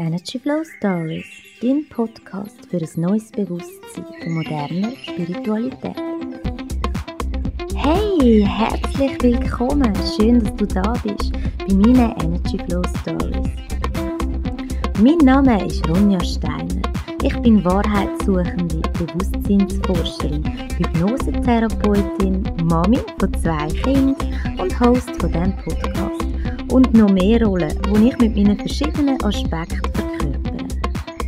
Energy Flow Stories, dein Podcast für ein neues Bewusstsein von moderner Spiritualität. Hey, herzlich willkommen! Schön, dass du da bist bei meinen Energy Flow Stories. Mein Name ist Ronja Steiner. Ich bin Wahrheitssuchende, Bewusstseinsforscherin, Hypnosetherapeutin, Mami von zwei Kindern und Host von diesem Podcast und noch mehr Rollen, die ich mit meinen verschiedenen Aspekten verkörpere.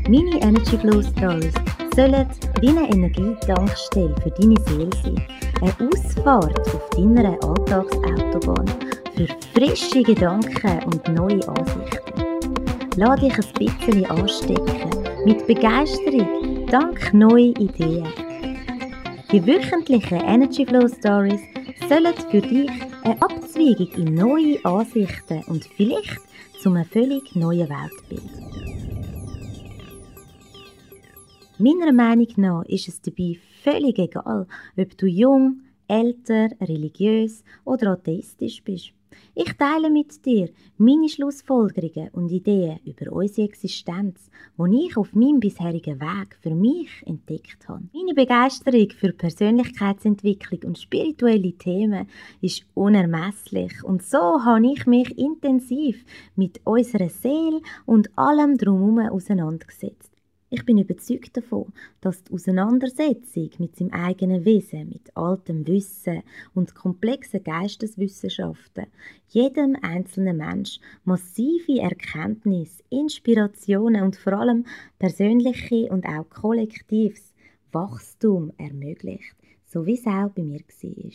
Meine Energy Flow Stories sollen wie eine Energietankstelle für deine Seele sein. Eine Ausfahrt auf deiner Alltagsautobahn für frische Gedanken und neue Ansichten. Lass dich ein bisschen anstecken mit Begeisterung dank neuen Ideen. Die wöchentlichen Energy Flow Stories sollen für dich eine Abzweigung in neue Ansichten und vielleicht zu einem völlig neuen Weltbild. Meiner Meinung nach ist es dabei völlig egal, ob du jung, älter, religiös oder atheistisch bist. Ich teile mit dir meine Schlussfolgerungen und Ideen über unsere Existenz, die ich auf meinem bisherigen Weg für mich entdeckt habe. Meine Begeisterung für Persönlichkeitsentwicklung und spirituelle Themen ist unermesslich und so habe ich mich intensiv mit unserer Seele und allem drumherum auseinandergesetzt. Ich bin überzeugt davon, dass die Auseinandersetzung mit seinem eigenen Wesen, mit altem Wissen und komplexen Geisteswissenschaften jedem einzelnen Mensch massive Erkenntnis, Inspirationen und vor allem persönliche und auch kollektives Wachstum ermöglicht, so wie es auch bei mir war.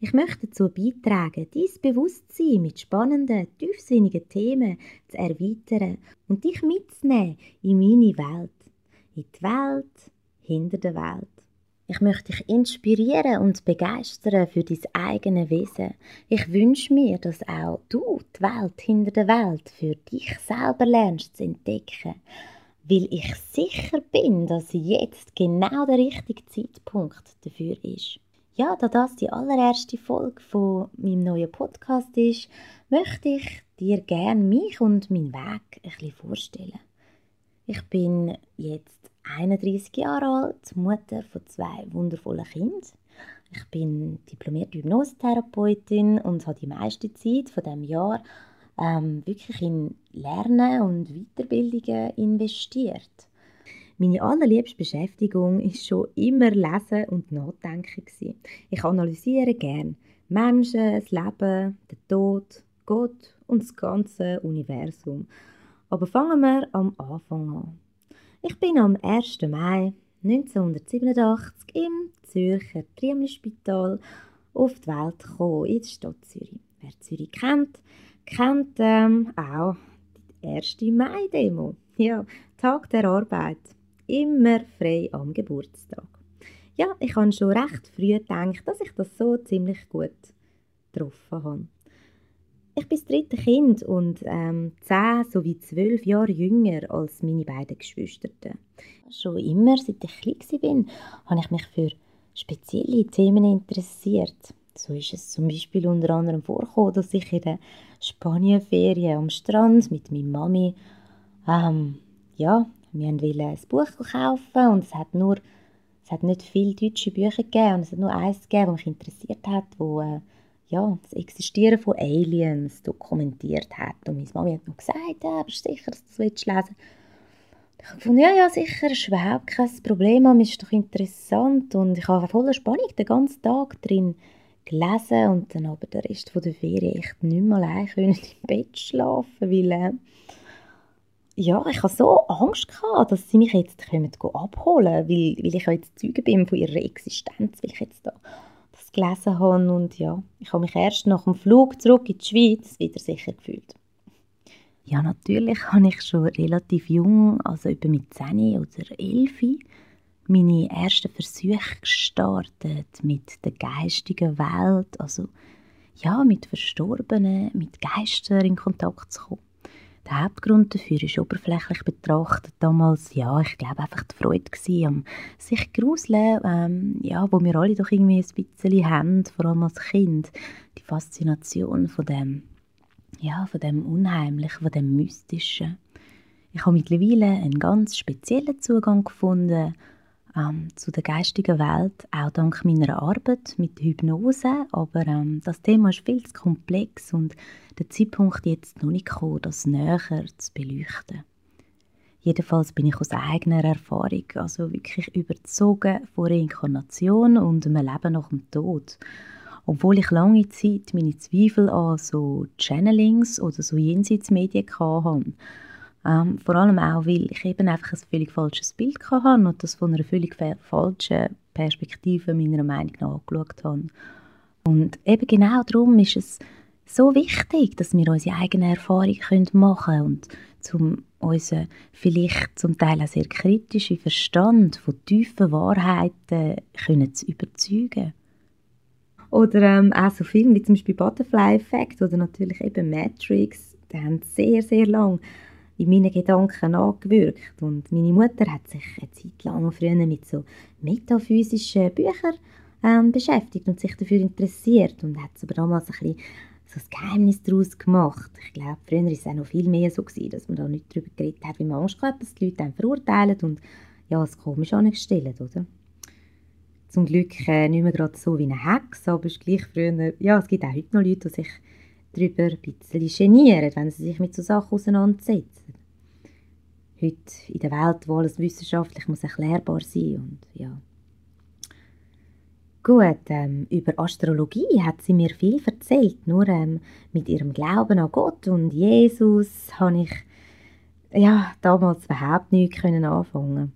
Ich möchte dazu beitragen, dein Bewusstsein mit spannenden, tiefsinnigen Themen zu erweitern und dich mitzunehmen in meine Welt in die Welt hinter der Welt. Ich möchte dich inspirieren und begeistern für dein eigene Wesen. Ich wünsche mir, dass auch du die Welt hinter der Welt für dich selber lernst zu entdecken, weil ich sicher bin, dass jetzt genau der richtige Zeitpunkt dafür ist. Ja, da das die allererste Folge von meinem neuen Podcast ist, möchte ich dir gerne mich und meinen Weg ein bisschen vorstellen. Ich bin jetzt 31 Jahre alt, Mutter von zwei wundervollen Kindern. Ich bin diplomierte Hypnosetherapeutin und habe die meiste Zeit von dem Jahr ähm, wirklich in Lernen und Weiterbildungen investiert. Meine allerliebste Beschäftigung ist schon immer Lesen und Nachdenken. Ich analysiere gern Menschen, das Leben, den Tod, Gott und das ganze Universum. Aber fangen wir am Anfang an. Ich bin am 1. Mai 1987 im Zürcher Triemli-Spital auf die Welt gekommen, in die Stadt Zürich. Wer Zürich kennt, kennt ähm, auch die 1. Mai-Demo. Ja, Tag der Arbeit. Immer frei am Geburtstag. Ja, ich habe schon recht früh gedacht, dass ich das so ziemlich gut getroffen habe. Ich bin das dritte Kind und ähm, zehn sowie zwölf Jahre jünger als meine beiden Geschwister. Schon immer, seit ich klein war, habe ich mich für spezielle Themen interessiert. So ist es zum Beispiel unter anderem vorgekommen, dass ich in der Spanienferien am Strand mit meiner Mami, ähm, ja, wir wollten ein Buch kaufen und es hat nur, es hat nicht viele deutsche Bücher gegeben und es hat nur eins gegeben, das mich interessiert hat, wo äh, ja, das Existieren von Aliens dokumentiert hat. Und meine Mami hat noch gesagt, ja, bist du sicher, dass du das lesen willst? Ich habe gefunden, ja, ja, sicher, ist überhaupt kein Problem, es ist doch interessant. Und ich habe voller Spannung den ganzen Tag drin gelesen und dann aber den Rest der Ferien echt nicht mehr allein im Bett schlafen, weil äh, ja, ich hatte so Angst gehabt, dass sie mich jetzt kommen abholen, weil, weil ich jetzt Zeuge bin von ihrer Existenz, weil ich jetzt da gelesen habe. Und ja, ich habe mich erst nach dem Flug zurück in die Schweiz wieder sicher gefühlt. Ja, natürlich habe ich schon relativ jung, also etwa mit 10 oder 11, meine ersten Versuche gestartet mit der geistigen Welt, also ja, mit Verstorbenen, mit Geistern in Kontakt zu kommen. Der Hauptgrund dafür ist oberflächlich betrachtet damals, ja, ich glaube einfach die Freude gewesen, am sich gruseln, ähm, ja, wo wir alle doch irgendwie ein bisschen haben, vor allem als Kind. Die Faszination von dem, ja, von dem Unheimlichen, von dem Mystischen. Ich habe mittlerweile einen ganz speziellen Zugang gefunden ähm, zu der geistigen Welt, auch dank meiner Arbeit mit Hypnose. Aber ähm, das Thema ist viel zu komplex und der Zeitpunkt jetzt noch nicht gekommen, das näher zu beleuchten. Jedenfalls bin ich aus eigener Erfahrung, also wirklich überzogen von Reinkarnation und einem Leben nach dem Tod. Obwohl ich lange Zeit meine Zweifel an so Channelings oder so Jenseitsmedien hatte. Ähm, vor allem auch, weil ich eben einfach ein völlig falsches Bild hatte und das von einer völlig falschen Perspektive meiner Meinung nach angeschaut habe. Und eben genau darum ist es so wichtig, dass wir unsere eigene Erfahrung machen können und zum unseren vielleicht zum Teil auch sehr kritischen Verstand von tiefen Wahrheiten können zu überzeugen. Oder ähm, auch so Filme wie zum Beispiel Butterfly Effect oder natürlich eben Matrix, die haben sehr, sehr lang in meinen Gedanken angewirkt. Und meine Mutter hat sich eine Zeit lang früher mit so metaphysischen Büchern ähm, beschäftigt und sich dafür interessiert und hat aber damals ein bisschen so ein Geheimnis daraus gemacht. Ich glaube, früher war es auch noch viel mehr so, gewesen, dass man da nicht darüber geredet hat, wie man Angst hat, dass die Leute einen verurteilen und ja, es komisch angestellt, oder? Zum Glück äh, nicht mehr gerade so wie eine Hex, aber es gleich früher, ja, es gibt auch heute noch Leute, die sich darüber ein bisschen genieren, wenn sie sich mit so Sachen auseinandersetzen. Heute in der Welt, wo alles wissenschaftlich muss erklärbar sein und ja, Gut, ähm, über Astrologie hat sie mir viel erzählt. Nur ähm, mit ihrem Glauben an Gott und Jesus habe ich ja, damals überhaupt nichts anfangen.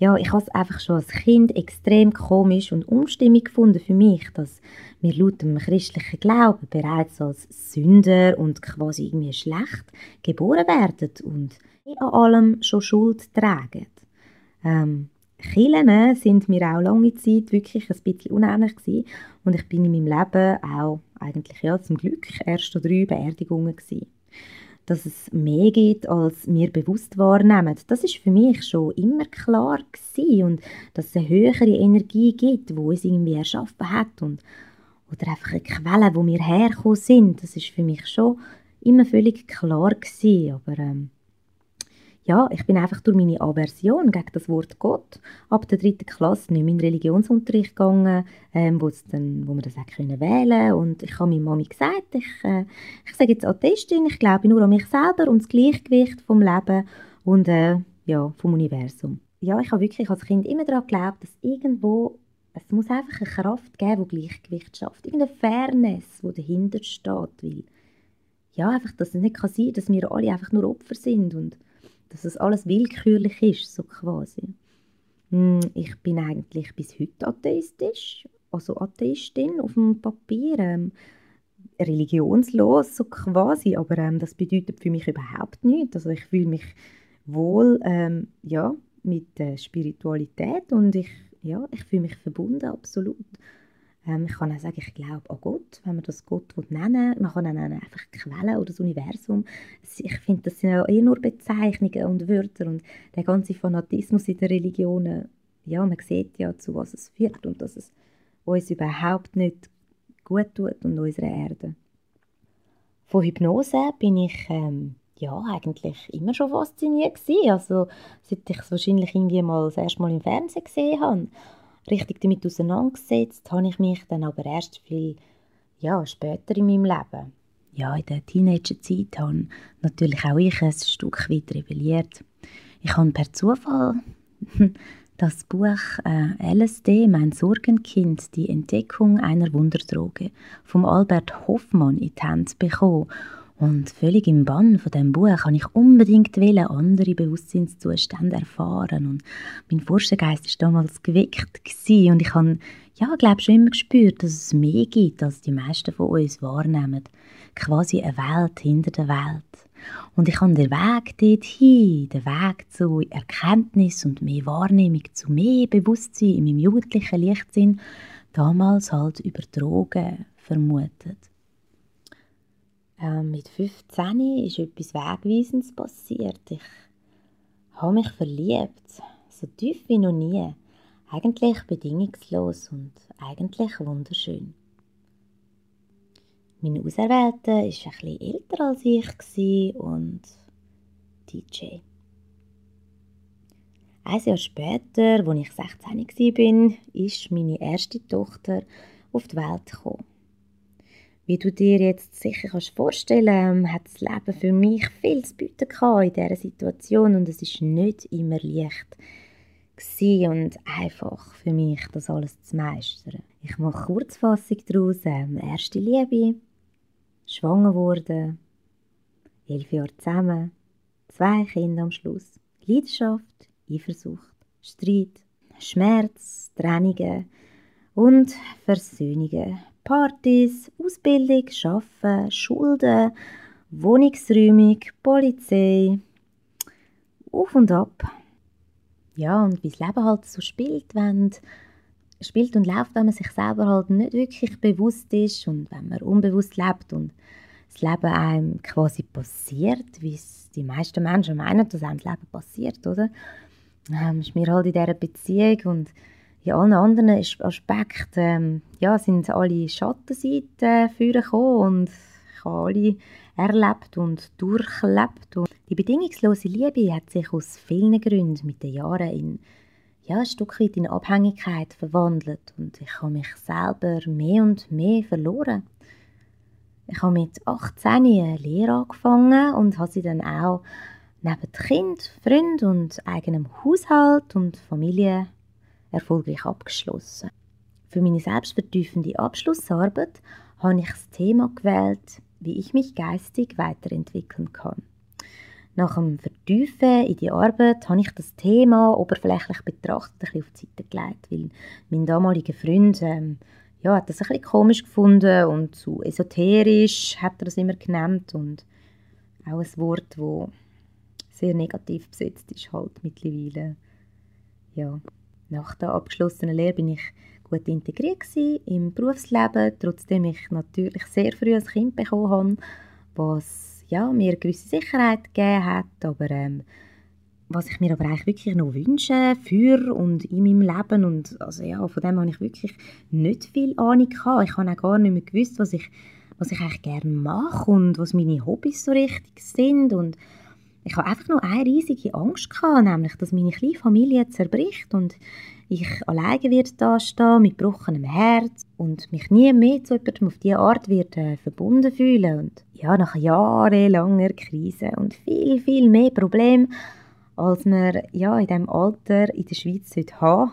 Ja, ich habe es einfach schon als Kind extrem komisch und umstimmig gefunden für mich, dass wir laut dem christlichen Glauben bereits als Sünder und quasi irgendwie schlecht geboren werden und an allem schon Schuld tragen. Ähm, Kirchen sind mir auch lange Zeit wirklich ein bisschen unähnlich gewesen. und ich bin in meinem Leben auch eigentlich ja zum Glück erst drei Beerdigungen gewesen. Dass es mehr gibt, als wir bewusst wahrnehmen, das ist für mich schon immer klar gewesen. und dass es eine höhere Energie gibt, wo es irgendwie erschaffen hat und oder einfach eine Quelle, wo wir hergekommen sind, das ist für mich schon immer völlig klar gewesen. aber ähm, ja, ich bin einfach durch meine Aversion gegen das Wort Gott ab der dritten Klasse nicht mehr in den Religionsunterricht gegangen, ähm, dann, wo man das auch können wählen und ich habe meiner Mami gesagt, ich, äh, ich sage jetzt Atheistin, ich glaube nur an mich selber und das Gleichgewicht vom Leben und äh, ja, vom Universum. Ja, ich habe wirklich als Kind immer daran geglaubt, dass irgendwo es muss einfach eine Kraft geben, die Gleichgewicht schafft. Irgendeine Fairness, die dahinter steht. Weil, ja, einfach, dass es nicht kann sein kann, dass wir alle einfach nur Opfer sind und dass es alles willkürlich ist, so quasi. Hm, ich bin eigentlich bis heute atheistisch, also Atheistin auf dem Papier, ähm, religionslos so quasi, aber ähm, das bedeutet für mich überhaupt nichts. Also ich fühle mich wohl ähm, ja, mit der Spiritualität und ich, ja, ich fühle mich verbunden, absolut. Ähm, ich kann auch sagen, ich glaube an Gott, wenn man das Gott nennen will. Man kann nennen, einfach die Quelle oder das Universum. Ich finde, das sind ja eh nur Bezeichnungen und Wörter und der ganze Fanatismus in den Religionen, ja, man sieht ja, zu was es führt und dass es uns überhaupt nicht gut tut und unserer Erde. Von Hypnose bin ich ähm, ja, eigentlich immer schon fasziniert gewesen. Also, seit ich es wahrscheinlich irgendwie mal das erste Mal im Fernsehen gesehen habe richtig damit auseinandergesetzt habe ich mich dann aber erst viel ja, später in meinem Leben. Ja, in der Teenagerzeit habe natürlich auch ich ein Stück weit rebelliert. Ich habe per Zufall das Buch äh, LSD, mein Sorgenkind, die Entdeckung einer Wunderdroge, vom Albert Hoffmann in die Hände bekommen und völlig im Bann von dem Buch habe ich unbedingt wollen, andere Bewusstseinszustände erfahren und mein Forschergeist ist damals geweckt und ich habe, ja, glaube schon immer gespürt, dass es mehr gibt, als die meisten von uns wahrnehmen. Quasi eine Welt hinter der Welt. Und ich habe den Weg dorthin, den Weg zu Erkenntnis und mehr Wahrnehmung, zu mehr Bewusstsein in meinem jugendlichen Lichtsinn, damals halt über Drogen vermutet. Ähm, mit 15 ist etwas Wegweisendes passiert. Ich habe mich verliebt, so tief wie noch nie. Eigentlich bedingungslos und eigentlich wunderschön. Mein Auserwählter war ein bisschen älter als ich und DJ. Ein Jahr später, als ich 16 war, ist meine erste Tochter auf die Welt gekommen. Wie du dir jetzt sicher kannst vorstellen hat das Leben für mich viel zu bieten in dieser Situation und es ist nicht immer leicht und einfach für mich, das alles zu meistern. Ich mache Kurzfassung daraus. Ähm, erste Liebe, schwanger wurde, elf Jahre zusammen, zwei Kinder am Schluss, Leidenschaft, Eifersucht, Streit, Schmerz, Trennungen und Versöhnungen, Partys, Ausbildung, Arbeiten, Schulden, Wohnungsräumung, Polizei, auf und ab. Ja, und wie das Leben halt so spielt, wenn spielt und läuft, wenn man sich selber halt nicht wirklich bewusst ist und wenn man unbewusst lebt und das Leben einem quasi passiert, wie es die meisten Menschen meinen, dass einem das Leben passiert, oder? Ähm, ist mir halt in dieser Beziehung und in allen anderen Aspekten ähm, ja, sind alle Schattenseiten vorgekommen und ich habe alle erlebt und durchlebt. Und die bedingungslose Liebe hat sich aus vielen Gründen mit den Jahren in ja, ein Stück weit in Abhängigkeit verwandelt und ich habe mich selber mehr und mehr verloren. Ich habe mit 18 eine Lehre angefangen und habe sie dann auch neben Kind, Freund und eigenem Haushalt und Familie erfolgreich abgeschlossen. Für meine selbstvertiefende Abschlussarbeit habe ich das Thema gewählt, wie ich mich geistig weiterentwickeln kann. Nach dem Vertiefen in die Arbeit habe ich das Thema oberflächlich betrachtet ein auf die Seite gelegt, weil mein damaliger Freund ähm, ja, hat das ein bisschen komisch gefunden und zu esoterisch hat er das immer genannt und auch ein Wort, das sehr negativ besetzt ist halt mittlerweile. Ja, nach der abgeschlossenen Lehre bin ich gut integriert im Berufsleben, trotzdem ich natürlich sehr früh ein Kind bekommen habe, was ja, mir eine gewisse Sicherheit gegeben hat, aber ähm, was ich mir aber eigentlich wirklich noch wünsche für und in meinem Leben und also ja, von dem habe ich wirklich nicht viel Ahnung gehabt. Ich habe auch gar nicht mehr gewusst, was ich, was ich eigentlich gerne mache und was meine Hobbys so richtig sind und ich habe einfach nur eine riesige Angst gehabt, nämlich, dass meine kleine Familie zerbricht und ich alleine wird da stehen mit gebrochenem Herz und mich nie mehr zu jemandem auf diese Art wird äh, verbunden fühlen und ja nach jahrelanger Krise und viel viel mehr Problemen als man ja in diesem Alter in der Schweiz heute haben.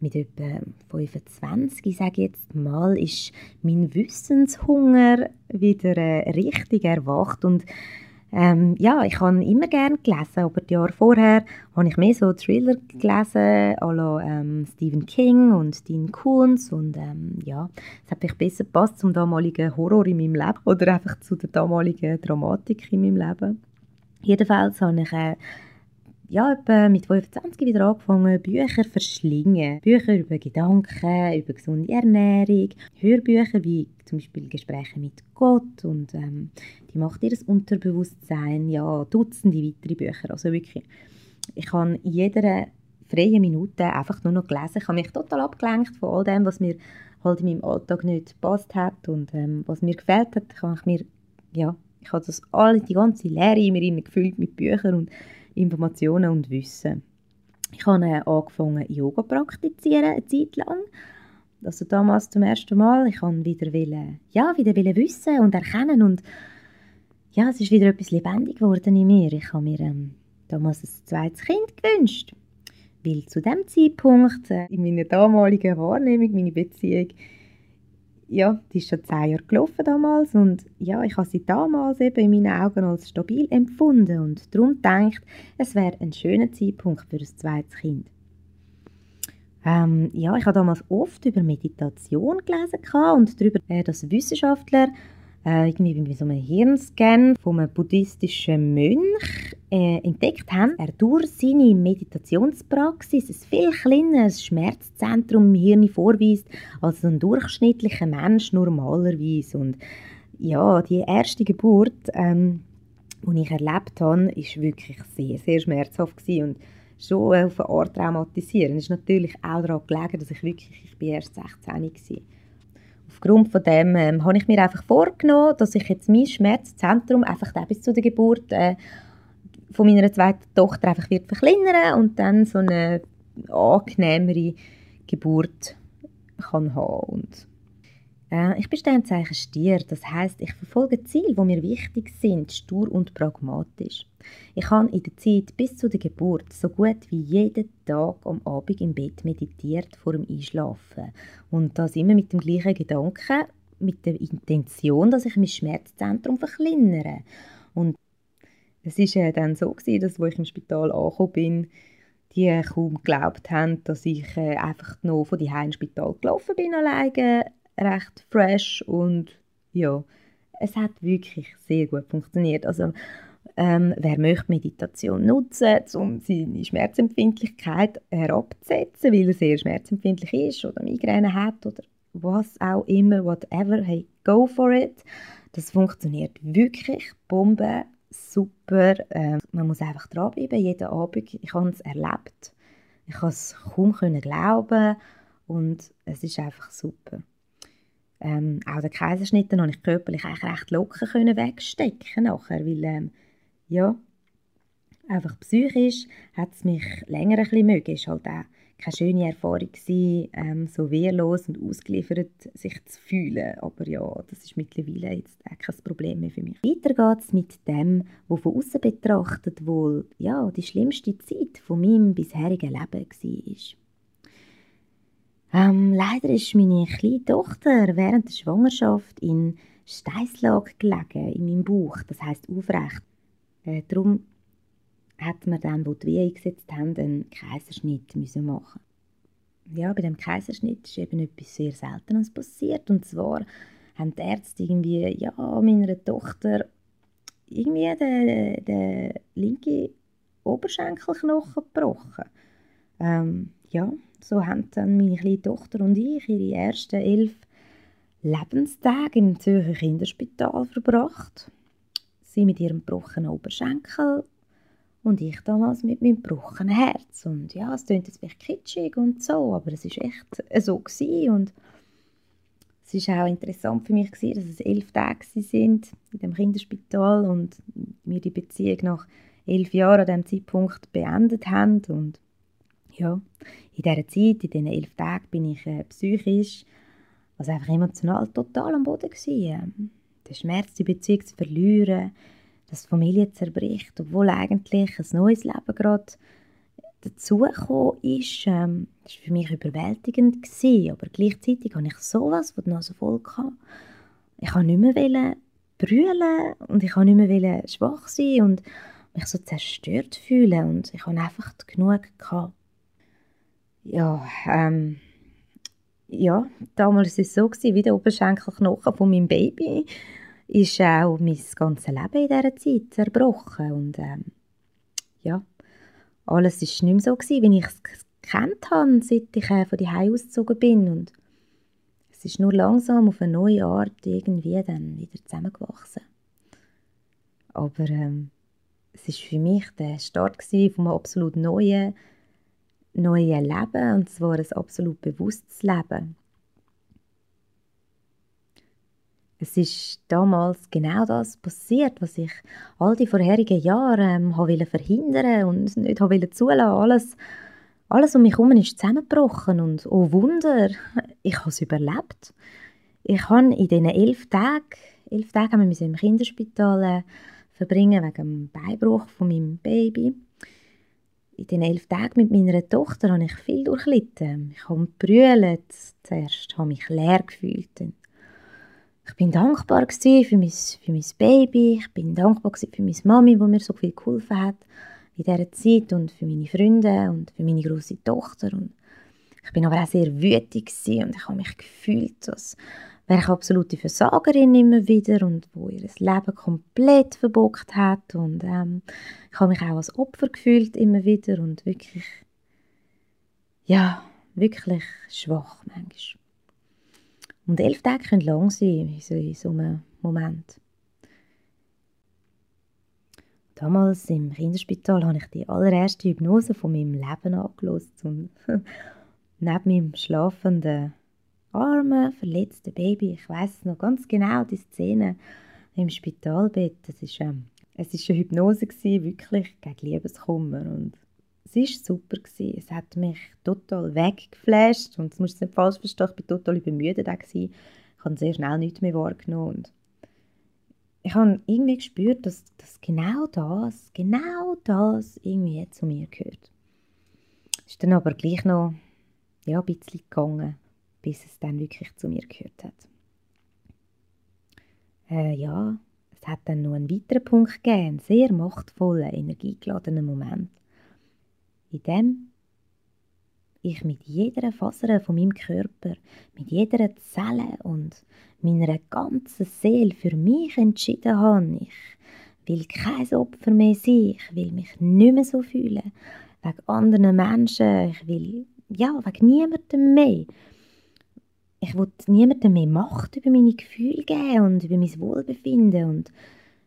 Mit etwa 25, sage ich jetzt mal, ist mein Wissenshunger wieder äh, richtig erwacht und ähm, ja, ich habe immer gerne gelesen, aber die Jahre vorher habe ich mehr so Thriller gelesen, à ähm, Stephen King und Dean Koontz und ähm, ja, es hat mich besser gepasst zum damaligen Horror in meinem Leben oder einfach zu der damaligen Dramatik in meinem Leben. Jedenfalls habe ich äh, ja, etwa mit 25 wieder angefangen, Bücher verschlingen. Bücher über Gedanken, über gesunde Ernährung, Hörbücher wie zum Beispiel Gespräche mit Gott und ähm, die macht ihr das Unterbewusstsein, ja, Dutzende weitere Bücher. Also wirklich, ich habe in jeder freien Minute einfach nur noch gelesen. Ich habe mich total abgelenkt von all dem, was mir halt in meinem Alltag nicht gepasst hat und ähm, was mir gefällt hat, habe ich mir, ja, ich habe das alle, die ganze Lehre in mir gefüllt mit Büchern und Informationen und Wissen. Ich habe äh, angefangen, Yoga zu praktizieren, eine Zeit lang. Also damals zum ersten Mal. Ich wollte wieder, wollen, ja, wieder wollen wissen und erkennen und ja, es ist wieder etwas lebendig geworden in mir. Ich habe mir ähm, damals ein zweites Kind gewünscht, weil zu dem Zeitpunkt äh, in meiner damaligen Wahrnehmung, meine Beziehung, ja, die ist schon zehn Jahre gelaufen damals und ja, ich habe sie damals eben in meinen Augen als stabil empfunden und darum denkt, es wäre ein schöner Zeitpunkt für ein zweites Kind. Ähm, ja, ich habe damals oft über Meditation gelesen und darüber, äh, dass Wissenschaftler äh, irgendwie bei so einem Hirnscan von einem buddhistischen Mönch äh, entdeckt haben, er durch seine Meditationspraxis ein viel kleineres Schmerzzentrum im Hirn vorweist als ein durchschnittlicher Mensch normalerweise. Und ja, die erste Geburt, ähm, die ich erlebt habe, ist wirklich sehr, sehr schmerzhaft gewesen und schon auf eine Art traumatisierend. Es ist natürlich auch daran gelegen, dass ich wirklich, ich bin erst 16 war aufgrund von dem ähm, habe ich mir einfach vorgenommen, dass ich jetzt mein Schmerzzentrum einfach bis zu der Geburt äh, von meiner zweiten Tochter einfach wird verkleinern und dann so eine angenehmere Geburt kann haben. Und äh, ich bin Sternzeichen Stier, das heißt, ich verfolge Ziele, die mir wichtig sind, stur und pragmatisch. Ich habe in der Zeit bis zu der Geburt so gut wie jeden Tag am Abend im Bett meditiert vor dem Einschlafen und das immer mit dem gleichen Gedanken, mit der Intention, dass ich mein Schmerzzentrum verkleinere. Und es ist äh, dann so dass, wo ich im Spital angekommen bin, die kaum geglaubt haben, dass ich äh, einfach noch von die ins Spital gelaufen bin alleine, recht fresh und ja, es hat wirklich sehr gut funktioniert. Also ähm, wer möchte Meditation nutzen, um seine Schmerzempfindlichkeit herabzusetzen, weil er sehr schmerzempfindlich ist oder Migräne hat oder was auch immer, whatever, hey, go for it. Das funktioniert wirklich, Bombe, super. Ähm, man muss einfach dranbleiben, jeden Abend. Ich habe es erlebt. Ich konnte es kaum glauben und es ist einfach super. Ähm, auch den Kaiserschnitt konnte ich körperlich eigentlich recht locker können wegstecken nachher, weil ähm, ja, einfach psychisch hat es mich länger ein bisschen mögen. Es war halt auch keine schöne Erfahrung, gewesen, ähm, so wehrlos und ausgeliefert sich zu fühlen. Aber ja, das ist mittlerweile jetzt auch kein Problem mehr für mich. Weiter geht es mit dem, was von außen betrachtet wohl ja, die schlimmste Zeit von meinem bisherigen Leben war. Ähm, leider ist meine kleine Tochter während der Schwangerschaft in Steißlage gelegen, in meinem Bauch, das heißt aufrecht. Äh, darum hat man dann, wo die Wehe eingesetzt haben, einen Kaiserschnitt müssen machen Ja, bei dem Kaiserschnitt ist eben etwas sehr Seltenes passiert. Und zwar haben die Ärzte irgendwie, ja, meiner Tochter irgendwie den, den linken Oberschenkelknochen gebrochen. Ähm, ja, so haben dann meine kleine Tochter und ich ihre ersten elf Lebenstage im Zürcher Kinderspital verbracht. Sie mit ihrem gebrochenen Oberschenkel und ich damals mit meinem gebrochenen Herz. Und ja, es klingt jetzt vielleicht kitschig und so, aber es ist echt so gewesen. Und es war auch interessant für mich, gewesen, dass es elf Tage sind in dem Kinderspital und wir die Beziehung nach elf Jahren an diesem Zeitpunkt beendet haben. Und ja, in dieser Zeit, in diesen elf Tagen, bin ich äh, psychisch, also einfach emotional total am Boden gewesen. Der Schmerz, die Beziehung zu verlieren, dass die Familie zerbricht, obwohl eigentlich ein neues Leben gerade dazugekommen ist, ähm, das war für mich überwältigend. Gewesen. Aber gleichzeitig hatte ich sowas von noch so voll. Gehabt. Ich wollte nicht mehr brüllen und ich wollte nicht mehr schwach sein und mich so zerstört fühlen und ich hatte einfach genug. Gehabt. Ja, ähm, ja, damals war es so, gewesen, wie der Oberschenkelknochen von meinem Baby ist auch mein ganzes Leben in dieser Zeit zerbrochen. Und ähm, ja, alles war nicht mehr so, gewesen, wie ich es gekannt habe, seit ich äh, von die ausgezogen bin. Und es ist nur langsam auf eine neue Art irgendwie dann wieder zusammengewachsen. Aber ähm, es war für mich der Start einem absolut neuen, neuen Leben, und zwar ein absolut bewusstes Leben. Es ist damals genau das passiert, was ich all die vorherigen Jahre ähm, wollte verhindern und nicht wollte zulassen. Alles, alles um mich herum ist zusammengebrochen und oh Wunder, ich habe es überlebt. Ich habe in diesen elf Tagen, elf Tage haben wir im Kinderspital äh, verbringen wegen dem Beinbruch von meinem Baby. In diesen elf Tagen mit meiner Tochter habe ich viel durchlitten. Ich habe gebrüllt zuerst, habe mich leer gefühlt. Ich bin dankbar für mein, für mein Baby, ich bin dankbar für meine Mami, die mir so viel geholfen hat in dieser Zeit und für meine Freunde und für meine große Tochter. Und ich bin aber auch sehr wütig und ich habe mich gefühlt, als ich absolute Versagerin immer wieder und wo ihr Leben komplett verbockt hat und ähm, ich habe mich auch als Opfer gefühlt immer wieder und wirklich, ja, wirklich schwach manchmal. Und elf Tage können lang sein in so, in so einem Moment. Damals im Kinderspital habe ich die allererste Hypnose von meinem Leben angelost und neben meinem schlafenden, armen, verletzten Baby, ich weiß noch ganz genau die Szene im Spitalbett. Das ist ähm, es war eine Hypnose, gewesen, wirklich gegen Liebeskummer. Und es war super. Gewesen. Es hat mich total weggeflasht. Und das musst du nicht falsch verstehen, ich war total übermüdet. Ich habe sehr schnell nichts mehr wahrgenommen. Und ich habe irgendwie gespürt, dass, dass genau das, genau das irgendwie zu mir gehört. Es ist dann aber gleich noch ja, ein bisschen gegangen, bis es dann wirklich zu mir gehört hat. Äh, ja, es hat dann noch einen weiteren Punkt gegeben, einen sehr machtvollen, energiegeladenen Moment, in dem ich mit jeder Faser von meinem Körper, mit jeder Zelle und meiner ganzen Seele für mich entschieden habe, ich will kein Opfer mehr sein, ich will mich nicht mehr so fühlen, wegen anderen Menschen, ich will, ja, wegen niemandem mehr. Ich will niemandem mehr Macht über meine Gefühle geben und über mein Wohlbefinden und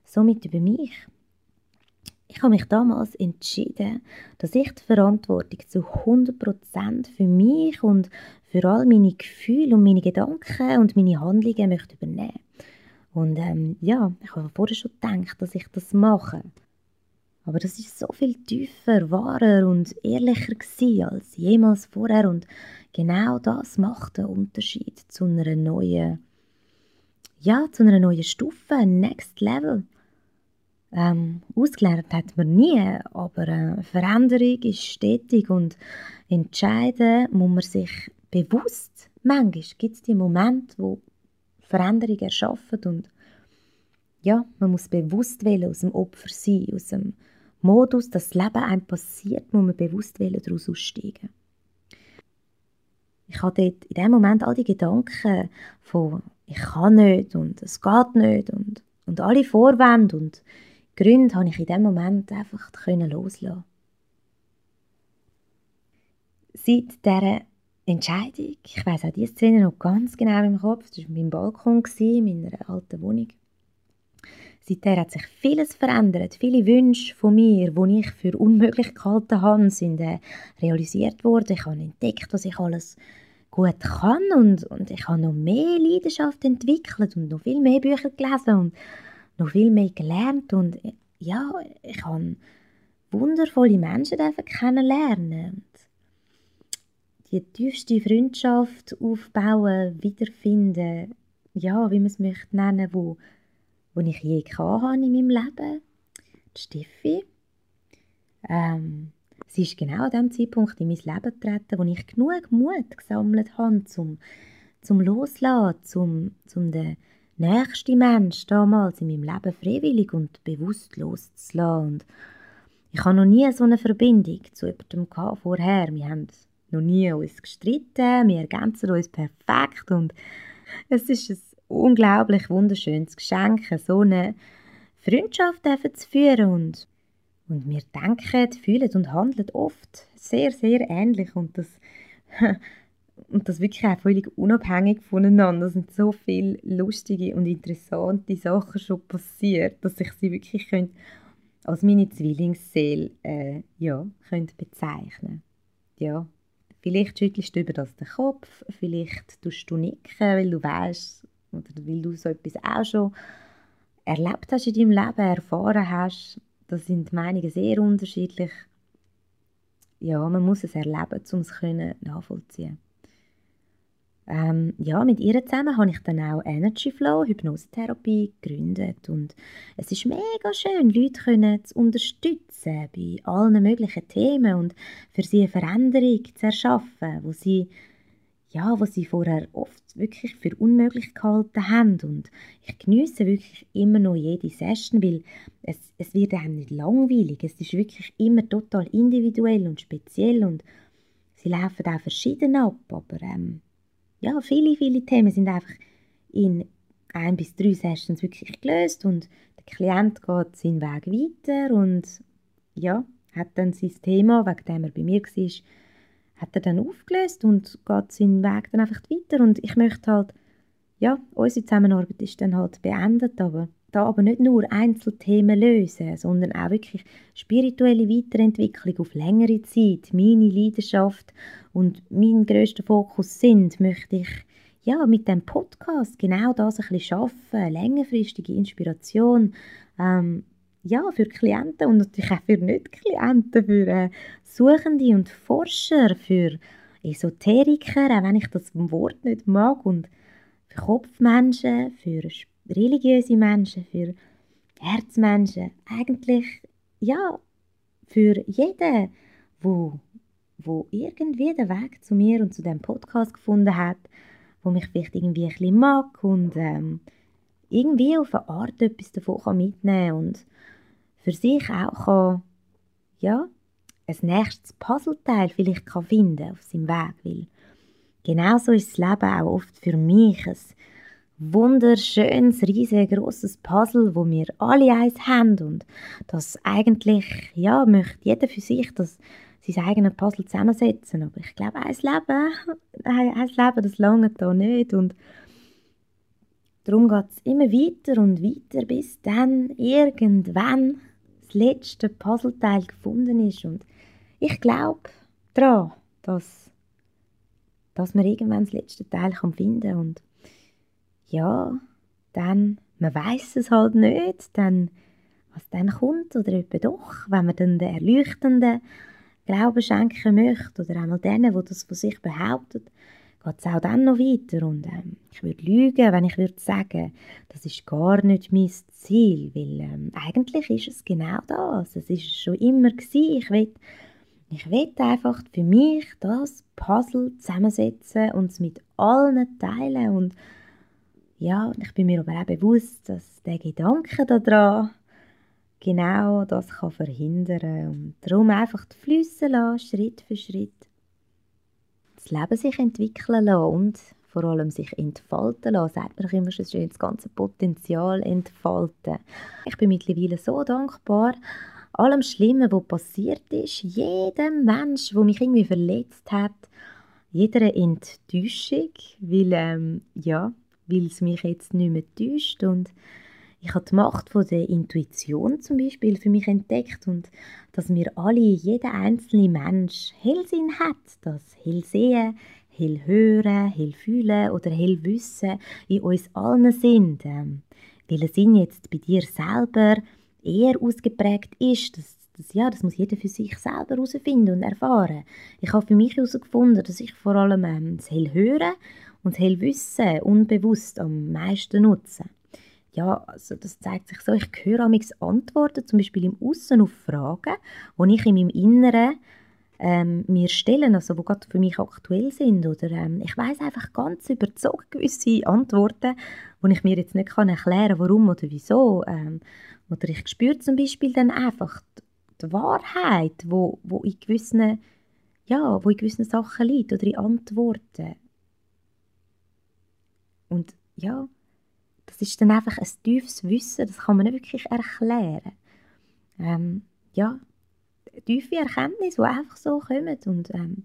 somit über mich. Ich habe mich damals entschieden, dass ich die Verantwortung zu 100% für mich und für all meine Gefühle und meine Gedanken und meine Handlungen möchte übernehmen. Und ähm, ja, ich habe vorher schon gedacht, dass ich das mache. Aber das ist so viel tiefer, wahrer und ehrlicher als jemals vorher. Und genau das macht den Unterschied zu einer neuen, ja, zu einer neuen Stufe, Next Level. Ähm, ausgelernt hat man nie, aber äh, Veränderung ist stetig und entscheiden muss man sich bewusst. Manchmal gibt es die Momente, wo Veränderung erschaffen und ja, man muss bewusst wählen, aus dem Opfer sein, aus dem Modus, dass das Leben einem passiert, muss man bewusst daraus aussteigen. Ich hatte in dem Moment all die Gedanken von ich kann nicht und es geht nicht und, und alle Vorwände und Gründe habe ich in dem Moment einfach loslassen Seit dieser Entscheidung, ich weiß auch diese Szene noch ganz genau im Kopf, das war mein Balkon in meiner alten Wohnung. Seitdem hat sich vieles verändert. Viele Wünsche von mir, die ich für unmöglich gehalten habe, sind äh, realisiert worden. Ich habe entdeckt, was ich alles gut kann und, und ich habe noch mehr Leidenschaft entwickelt und noch viel mehr Bücher gelesen und noch viel mehr gelernt und ja, ich habe wundervolle Menschen kennenlernen die tiefste Freundschaft aufbauen, wiederfinden, ja, wie man es möchte nennen, wo, wo ich je hatte in meinem Leben. Die Steffi. Ähm, sie ist genau an dem Zeitpunkt in mein Leben getreten, wo ich genug Mut gesammelt habe, zum, zum Loslassen, zum, zum den nächste Mensch damals in meinem Leben freiwillig und bewusst loszulassen. Und ich habe noch nie so eine Verbindung zu jemandem vorher. Wir haben noch nie uns gestritten, wir ergänzen uns perfekt und es ist ein unglaublich wunderschönes Geschenk, so eine Freundschaft zu führen. Und, und wir denken, fühlen und handeln oft sehr, sehr ähnlich. Und das und das wirklich auch völlig unabhängig voneinander. Es sind so viele lustige und interessante Sachen schon passiert, dass ich sie wirklich könnte als meine Zwillingsseele äh, ja, könnte bezeichnen. Ja, vielleicht schüttelst du über das den Kopf, vielleicht tust du nicken, weil du weißt oder weil du so etwas auch schon erlebt hast in deinem Leben, erfahren hast. Da sind die Meinungen sehr unterschiedlich. Ja, man muss es erleben, um es nachvollziehen ähm, ja, mit ihr zusammen habe ich dann auch Energy Flow, Hypnosetherapie gegründet und es ist mega schön, Leute können zu unterstützen bei allen möglichen Themen und für sie eine Veränderung zu erschaffen, wo sie ja, was sie vorher oft wirklich für unmöglich gehalten haben. Und ich genieße wirklich immer noch jede Session, weil es, es wird einem nicht langweilig, es ist wirklich immer total individuell und speziell und sie laufen auch verschieden ab, aber ähm, ja, viele, viele Themen sind einfach in ein bis drei Sessions wirklich gelöst und der Klient geht seinen Weg weiter und ja, hat dann sein Thema, wegen dem er bei mir war, hat er dann aufgelöst und geht seinen Weg dann einfach weiter. Und ich möchte halt, ja, unsere Zusammenarbeit ist dann halt beendet, aber da aber nicht nur Einzelthemen lösen, sondern auch wirklich spirituelle Weiterentwicklung auf längere Zeit, meine Leidenschaft und mein größter Fokus sind, möchte ich ja mit dem Podcast genau das ein bisschen schaffen, längerfristige Inspiration, ähm, ja, für Klienten und natürlich auch für Nicht-Klienten, für äh, Suchende und Forscher, für Esoteriker, auch wenn ich das Wort nicht mag, und für Kopfmenschen, für religiöse Menschen, für Herzmenschen, eigentlich, ja, für jeden, wo, wo irgendwie den Weg zu mir und zu dem Podcast gefunden hat, wo mich vielleicht irgendwie ein bisschen mag und ähm, irgendwie auf eine Art etwas davon mitnehmen kann für sich auch kann, ja, ein nächstes Puzzleteil vielleicht kann finden auf seinem Weg, weil genauso ist das Leben auch oft für mich ein wunderschönes, riesengroßes Puzzle, wo wir alle eins haben und das eigentlich, ja, möchte jeder für sich das sein eigenes Puzzle zusammensetzen, aber ich glaube, ein Leben, ein Leben, das lange da nicht und darum geht es immer weiter und weiter, bis dann irgendwann das letzte Puzzleteil gefunden ist. Und ich glaube daran, dass, dass man irgendwann das letzte Teil finden kann. Und ja, dann, man weiß es halt nicht, dann, was dann kommt oder etwa doch, wenn man dann den erleuchtenden Glauben schenken möchte oder einmal denen, die das von sich behauptet, geht es auch dann noch weiter und ähm, ich würde lügen, wenn ich würde sagen, das ist gar nicht mein Ziel, weil ähm, eigentlich ist es genau das, es ist schon immer gewesen. ich will ich will einfach für mich das Puzzle zusammensetzen und es mit allen teilen und ja, ich bin mir aber auch bewusst, dass der Gedanke daran genau das kann verhindern und darum einfach Flüsse lassen, Schritt für Schritt. Das Leben sich entwickeln lassen und vor allem sich entfalten lassen, sagt man immer schon schön, das ganze Potenzial entfalten. Ich bin mittlerweile so dankbar, allem Schlimmen, was passiert ist, jedem Mensch, der mich irgendwie verletzt hat, jeder Enttäuschung, weil, ähm, ja, weil es mich jetzt nicht mehr täuscht und ich habe die Macht von der Intuition zum Beispiel für mich entdeckt und dass wir alle, jeder einzelne Mensch Hellsinn hat, das Hellsehen, Hellhören, Hellfühlen oder Hellwissen in uns allen sind. Ähm, welcher Sinn jetzt bei dir selber eher ausgeprägt ist, das, das, ja, das muss jeder für sich selber herausfinden und erfahren. Ich habe für mich herausgefunden, dass ich vor allem ähm, das Hellhören und das Hellwissen unbewusst am meisten nutze ja, also das zeigt sich so, ich höre amigs Antworten, zum Beispiel im Aussen auf Fragen, die ich in meinem Inneren ähm, mir stellen, also die gerade für mich aktuell sind. Oder ähm, ich weiß einfach ganz überzogen gewisse Antworten, wo ich mir jetzt nicht kann erklären kann, warum oder wieso. Ähm, oder ich spüre zum Beispiel dann einfach die, die Wahrheit, wo, wo, in gewissen, ja, wo in gewissen Sachen liegt oder in Antworten. Und ja, das ist dann einfach ein tiefes Wissen, das kann man nicht wirklich erklären. Ähm, ja, tiefe Erkenntnisse, die einfach so kommen und ähm,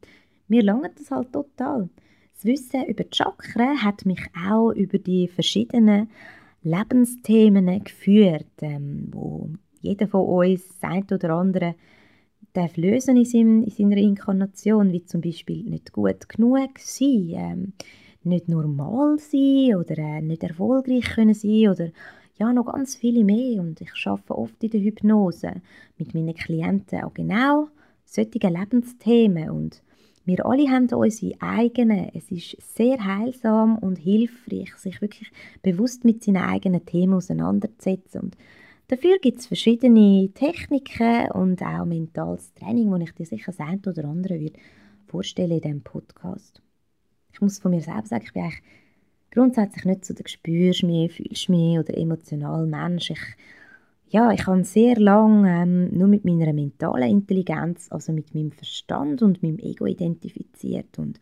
mir langt das halt total. Das Wissen über die Chakren hat mich auch über die verschiedenen Lebensthemen geführt, ähm, wo jeder von uns, das oder andere, darf lösen in, seinem, in seiner Inkarnation, wie zum Beispiel nicht gut genug sein, ähm, nicht normal sein oder äh, nicht erfolgreich können sein oder ja, noch ganz viele mehr. Und ich arbeite oft in der Hypnose mit meinen Klienten auch genau solche Lebensthemen. Und wir alle haben unsere eigenen. Es ist sehr heilsam und hilfreich, sich wirklich bewusst mit seinen eigenen Themen auseinanderzusetzen. Und dafür gibt es verschiedene Techniken und auch mentales Training, wo ich dir sicher das eine oder andere vorstellen in diesem Podcast muss von mir selbst sagen, ich bin eigentlich grundsätzlich nicht so der «Spürst mich, fühlst mich» oder emotional Mensch. Ich, ja, ich habe sehr lange ähm, nur mit meiner mentalen Intelligenz, also mit meinem Verstand und meinem Ego identifiziert und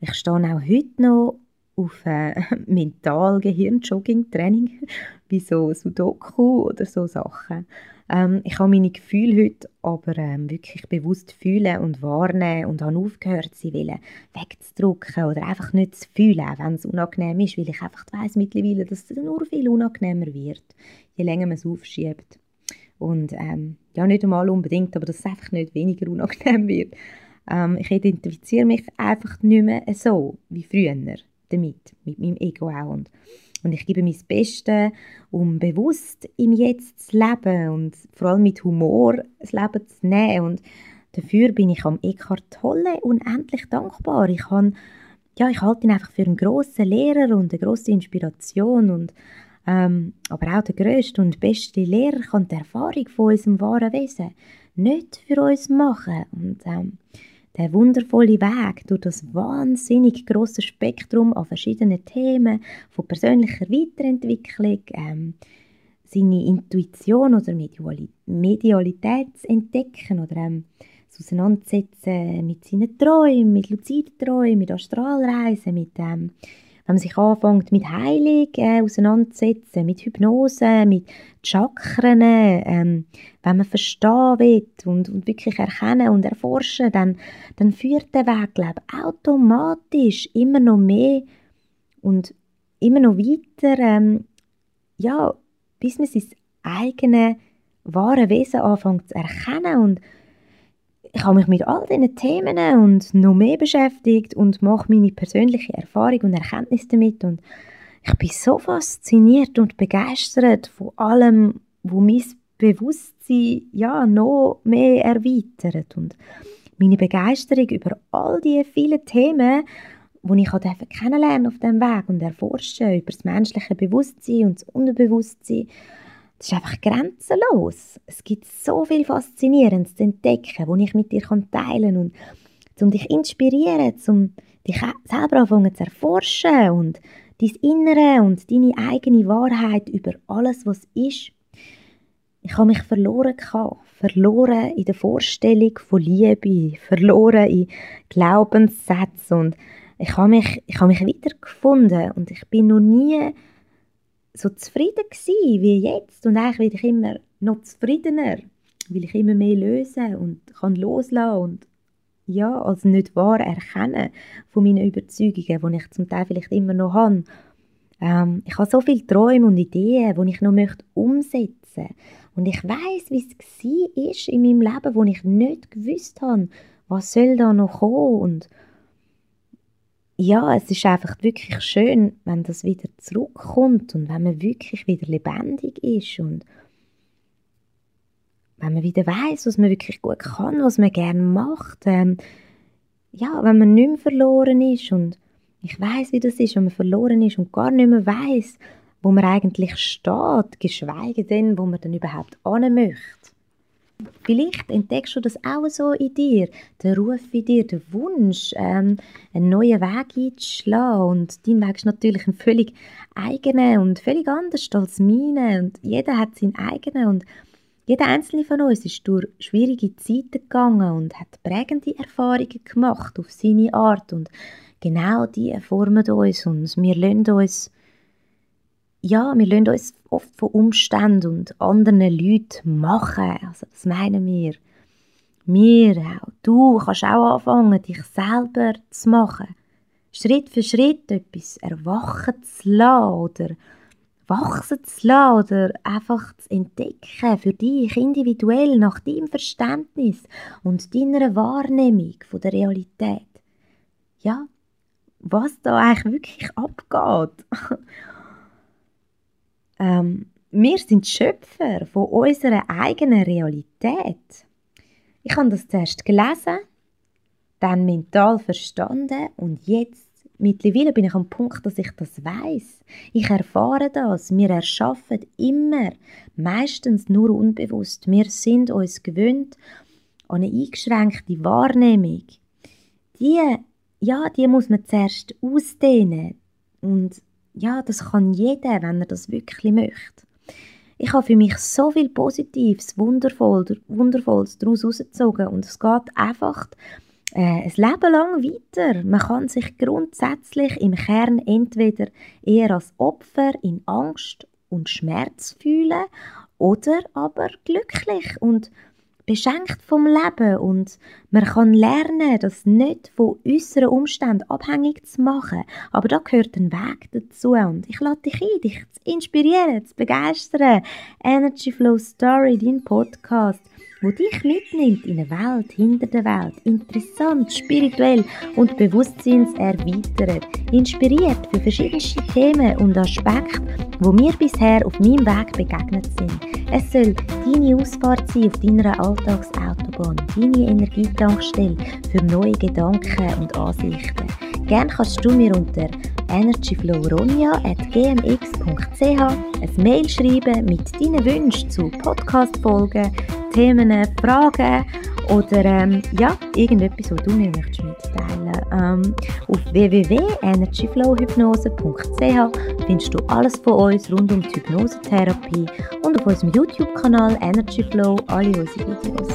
ich stehe auch heute noch auf äh, Mental-Gehirn-Jogging-Training, wie so Sudoku oder so Sachen. Ähm, ich habe meine Gefühle heute aber ähm, wirklich bewusst fühlen und wahrnehmen und habe aufgehört, sie wollen wegzudrücken oder einfach nicht zu fühlen, wenn es unangenehm ist, weil ich einfach weiss mittlerweile, dass es nur viel unangenehmer wird, je länger man es aufschiebt. Und ähm, ja, nicht einmal unbedingt, aber dass es einfach nicht weniger unangenehm wird. Ähm, ich identifiziere mich einfach nicht mehr so wie früher damit, mit meinem Ego auch. Und und ich gebe mein Bestes, um bewusst im Jetzt zu leben und vor allem mit Humor das Leben zu nehmen. Und dafür bin ich am Eckhart Tolle unendlich dankbar. Ich, kann, ja, ich halte ihn einfach für einen grossen Lehrer und eine grosse Inspiration. Und, ähm, aber auch der grösste und beste Lehrer kann die Erfahrung von unserem wahren Wesen nicht für uns machen. Und ähm, der wundervolle Weg durch das wahnsinnig große Spektrum an verschiedenen Themen, von persönlicher Weiterentwicklung, ähm, seine Intuition oder Medialität zu entdecken oder ähm, das Auseinandersetzen mit seinen Träumen, mit luziden Träumen, mit Astralreisen, mit ähm, wenn man sich anfängt mit Heilung äh, auseinandersetzen, mit Hypnose, mit Chakren, ähm, wenn man verstehen will und, und wirklich erkennen und erforschen, dann, dann führt der Weg, glaube automatisch immer noch mehr und immer noch weiter, ähm, ja, bis man sein eigenes wahre Wesen anfängt zu erkennen und ich habe mich mit all diesen Themen und noch mehr beschäftigt und mache meine persönliche Erfahrung und Erkenntnis damit. Und ich bin so fasziniert und begeistert von allem, wo mein Bewusstsein ja noch mehr erweitert. Und meine Begeisterung über all die vielen Themen, die ich kennenlernen auf dem Weg und erforschen über das menschliche Bewusstsein und das Unterbewusstsein das ist einfach grenzenlos. Es gibt so viel Faszinierendes zu entdecken, das ich mit dir teilen kann und um dich inspirieren, um dich selber anfangen zu erforschen und dein Innere und deine eigene Wahrheit über alles, was ist. Ich habe mich verloren gehabt, verloren in der Vorstellung von Liebe, verloren in Glaubenssätzen und ich habe mich, ich habe mich wiedergefunden und ich bin noch nie so zufrieden gewesen wie jetzt und eigentlich werde ich immer noch zufriedener, weil ich immer mehr lösen und kann loslassen und ja, als nicht wahr erkennen von meinen Überzeugungen, die ich zum Teil vielleicht immer noch habe. Ähm, ich habe so viele Träume und Ideen, die ich noch möchte umsetzen und ich weiß, wie es war in meinem Leben, wo ich nicht gewusst habe, was soll da noch kommen und ja, es ist einfach wirklich schön, wenn das wieder zurückkommt und wenn man wirklich wieder lebendig ist und wenn man wieder weiß, was man wirklich gut kann, was man gerne macht. Ähm, ja, wenn man nicht mehr verloren ist und ich weiß, wie das ist, wenn man verloren ist und gar nicht mehr weiß, wo man eigentlich steht, geschweige denn, wo man dann überhaupt an möchte. Vielleicht entdeckst du das auch so in dir, der Ruf in dir, der Wunsch, ähm, einen neuen Weg einzuschlagen. Und dein Weg ist natürlich ein völlig eigener und völlig anders als meine. Und jeder hat seinen eigenen. Und jeder einzelne von uns ist durch schwierige Zeiten gegangen und hat prägende Erfahrungen gemacht auf seine Art. Und genau die formen uns und wir lassen uns ja, wir lassen uns oft von Umständen und anderen Leuten machen. Also das meinen wir. Wir auch. Du kannst auch anfangen, dich selber zu machen. Schritt für Schritt etwas erwachen zu lassen oder wachsen zu lassen oder einfach zu entdecken für dich individuell nach deinem Verständnis und deiner Wahrnehmung von der Realität. Ja, was da eigentlich wirklich abgeht. Ähm, wir sind Schöpfer von unserer eigenen Realität. Ich habe das zuerst gelesen, dann mental verstanden und jetzt Mittlerweile bin ich am Punkt, dass ich das weiß. Ich erfahre das. Wir erschaffen immer, meistens nur unbewusst. Wir sind uns gewöhnt an eine eingeschränkte Wahrnehmung. Die, ja, die muss man zuerst ausdehnen und ja, das kann jeder, wenn er das wirklich möchte. Ich habe für mich so viel Positives, Wundervoll, Wundervolles daraus herausgezogen und es geht einfach äh, ein Leben lang weiter. Man kann sich grundsätzlich im Kern entweder eher als Opfer in Angst und Schmerz fühlen oder aber glücklich und beschenkt vom Leben und man kann lernen, das nicht von äußeren Umständen abhängig zu machen. Aber da gehört ein Weg dazu und ich lade dich ein, dich zu inspirieren, zu begeistern. Energy Flow Story, dein Podcast, wo dich mitnimmt in eine Welt hinter der Welt. Interessant, spirituell und bewusstseinserweitert. Inspiriert für verschiedenste Themen und Aspekte, wo mir bisher auf meinem Weg begegnet sind. Es soll deine Ausfahrt sein auf deiner Alltagsautobahn, deine Energietankstelle für neue Gedanken und Ansichten. Gerne kannst du mir unter energyflowronja.gmx.ch ein Mail schreiben mit deinen Wünschen zu Podcast-Folgen, Themen, Fragen oder ähm, ja, irgendetwas, was du mir möchtest mitteilen. Ähm, auf www.energyflowhypnose.ch findest du alles von uns rund um die Hypnosetherapie und auf unserem YouTube-Kanal Energyflow alle unsere Videos.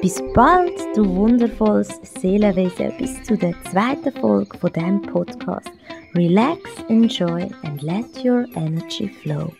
Bis bald, du wundervolles Seelenwesen, bis zu der zweiten Folge von diesem Podcast. Relax, enjoy and let your energy flow.